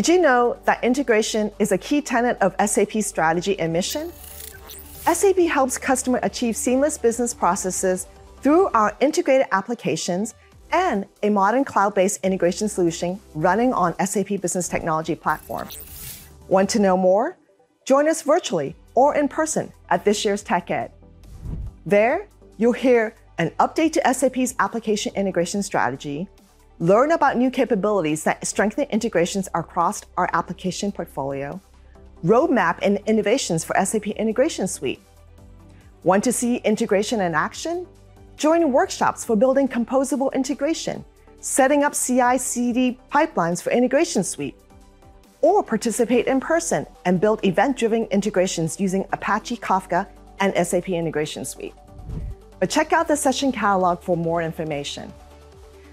Did you know that integration is a key tenet of SAP's strategy and mission? SAP helps customers achieve seamless business processes through our integrated applications and a modern cloud based integration solution running on SAP Business Technology Platform. Want to know more? Join us virtually or in person at this year's TechEd. There, you'll hear an update to SAP's application integration strategy, learn about new capabilities that strengthen integrations across our application portfolio, roadmap and innovations for SAP Integration Suite. Want to see integration in action? Join workshops for building composable integration, setting up CI CD pipelines for Integration Suite, or participate in person and build event driven integrations using Apache Kafka and SAP Integration Suite. But check out the session catalog for more information.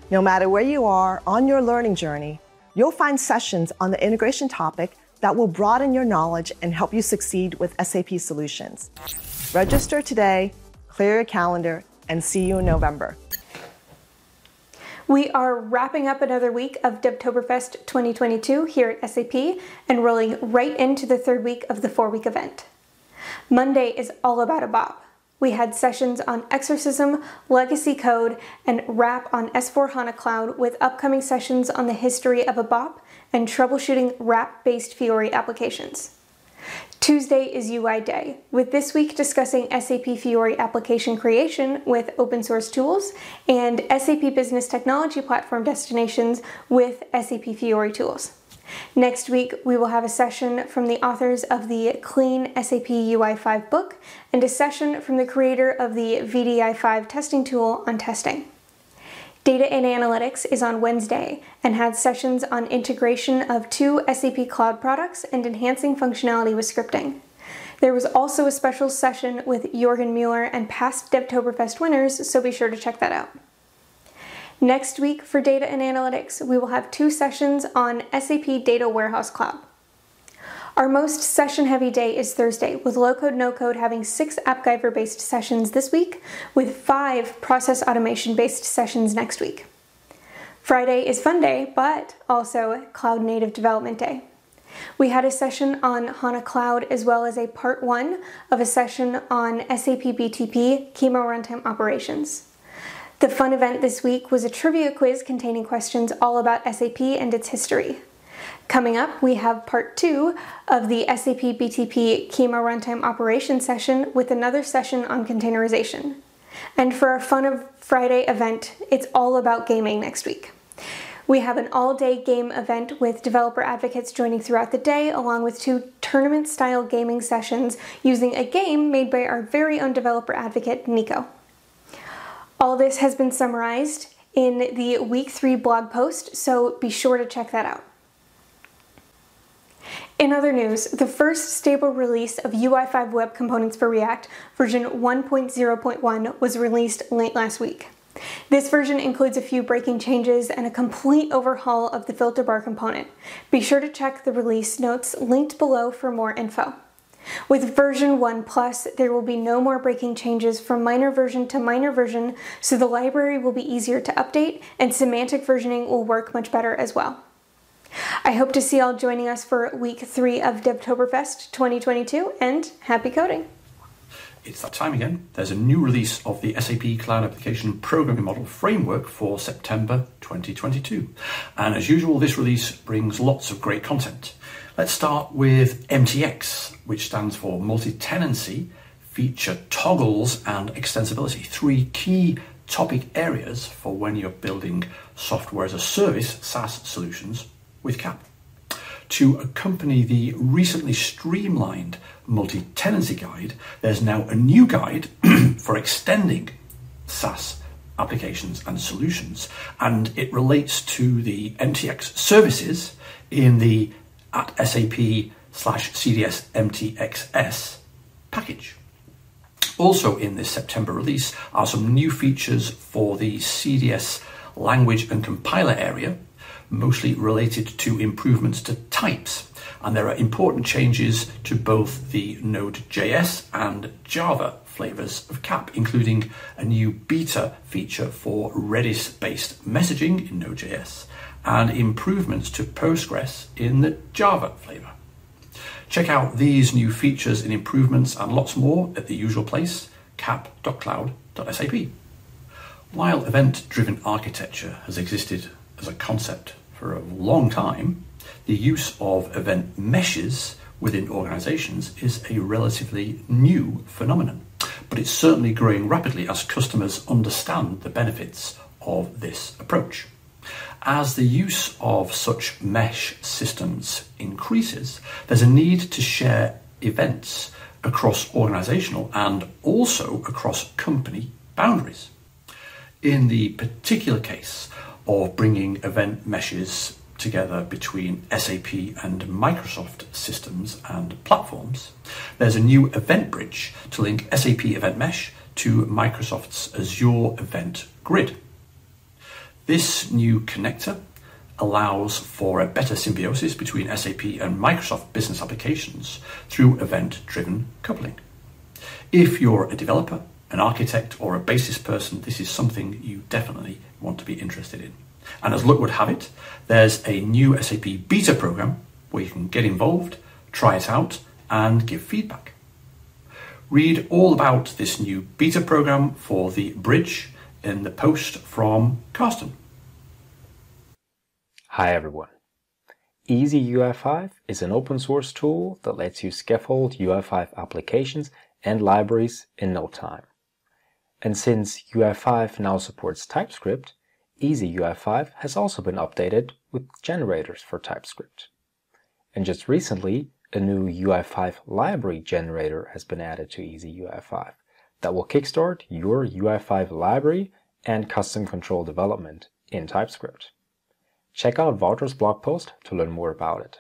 No matter where you are on your learning journey, you'll find sessions on the integration topic that will broaden your knowledge and help you succeed with SAP solutions. Register today, clear your calendar, and see you in November. We are wrapping up another week of Devtoberfest 2022 here at SAP and rolling right into the third week of the four week event. Monday is all about ABAP. We had sessions on Exercism, legacy code, and RAP on S4 HANA Cloud with upcoming sessions on the history of ABAP and troubleshooting RAP based Fiori applications. Tuesday is UI Day, with this week discussing SAP Fiori application creation with open source tools and SAP Business Technology Platform destinations with SAP Fiori tools. Next week, we will have a session from the authors of the Clean SAP UI5 book and a session from the creator of the VDI5 testing tool on testing. Data and Analytics is on Wednesday and had sessions on integration of two SAP Cloud products and enhancing functionality with scripting. There was also a special session with Juergen Mueller and past Devtoberfest winners, so be sure to check that out. Next week for Data and Analytics, we will have two sessions on SAP Data Warehouse Cloud. Our most session heavy day is Thursday, with low code no code having six AppGyver based sessions this week, with five process automation based sessions next week. Friday is fun day, but also cloud native development day. We had a session on HANA Cloud as well as a part one of a session on SAP BTP Kyma Runtime Operations. The fun event this week was a trivia quiz containing questions all about SAP and its history. Coming up, we have part two of the SAP BTP Kyma Runtime Operation session with another session on containerization. And for our Fun of Friday event, it's all about gaming next week. We have an all day game event with developer advocates joining throughout the day, along with two tournament style gaming sessions using a game made by our very own developer advocate, Nico. All this has been summarized in the week three blog post, so be sure to check that out. In other news, the first stable release of UI5 web components for React, version 1.0.1, was released late last week. This version includes a few breaking changes and a complete overhaul of the filter bar component. Be sure to check the release notes linked below for more info. With version 1 Plus, there will be no more breaking changes from minor version to minor version, so the library will be easier to update and semantic versioning will work much better as well. I hope to see y'all joining us for week three of Devtoberfest 2022 and happy coding! It's that time again. There's a new release of the SAP Cloud Application Programming Model Framework for September 2022. And as usual, this release brings lots of great content. Let's start with MTX, which stands for Multi Tenancy, Feature Toggles, and Extensibility. Three key topic areas for when you're building software as a service SaaS solutions with CAP. To accompany the recently streamlined multi tenancy guide, there's now a new guide for extending SaaS applications and solutions, and it relates to the MTX services in the at SAP slash CDS MTXS package. Also, in this September release are some new features for the CDS language and compiler area, mostly related to improvements to types. And there are important changes to both the Node.js and Java flavors of CAP, including a new beta feature for Redis based messaging in Node.js and improvements to Postgres in the Java flavor. Check out these new features and improvements and lots more at the usual place, cap.cloud.sap. While event-driven architecture has existed as a concept for a long time, the use of event meshes within organizations is a relatively new phenomenon, but it's certainly growing rapidly as customers understand the benefits of this approach. As the use of such mesh systems increases, there's a need to share events across organizational and also across company boundaries. In the particular case of bringing event meshes together between SAP and Microsoft systems and platforms, there's a new event bridge to link SAP Event Mesh to Microsoft's Azure Event Grid. This new connector allows for a better symbiosis between SAP and Microsoft business applications through event driven coupling. If you're a developer, an architect, or a basis person, this is something you definitely want to be interested in. And as luck would have it, there's a new SAP beta program where you can get involved, try it out, and give feedback. Read all about this new beta program for the bridge in the post from Carsten. Hi everyone. Easy UI5 is an open source tool that lets you scaffold UI5 applications and libraries in no time. And since UI5 now supports TypeScript, Easy UI5 has also been updated with generators for TypeScript. And just recently, a new UI5 library generator has been added to Easy UI5 that will kickstart your UI5 library and custom control development in TypeScript. Check out Wouter's blog post to learn more about it.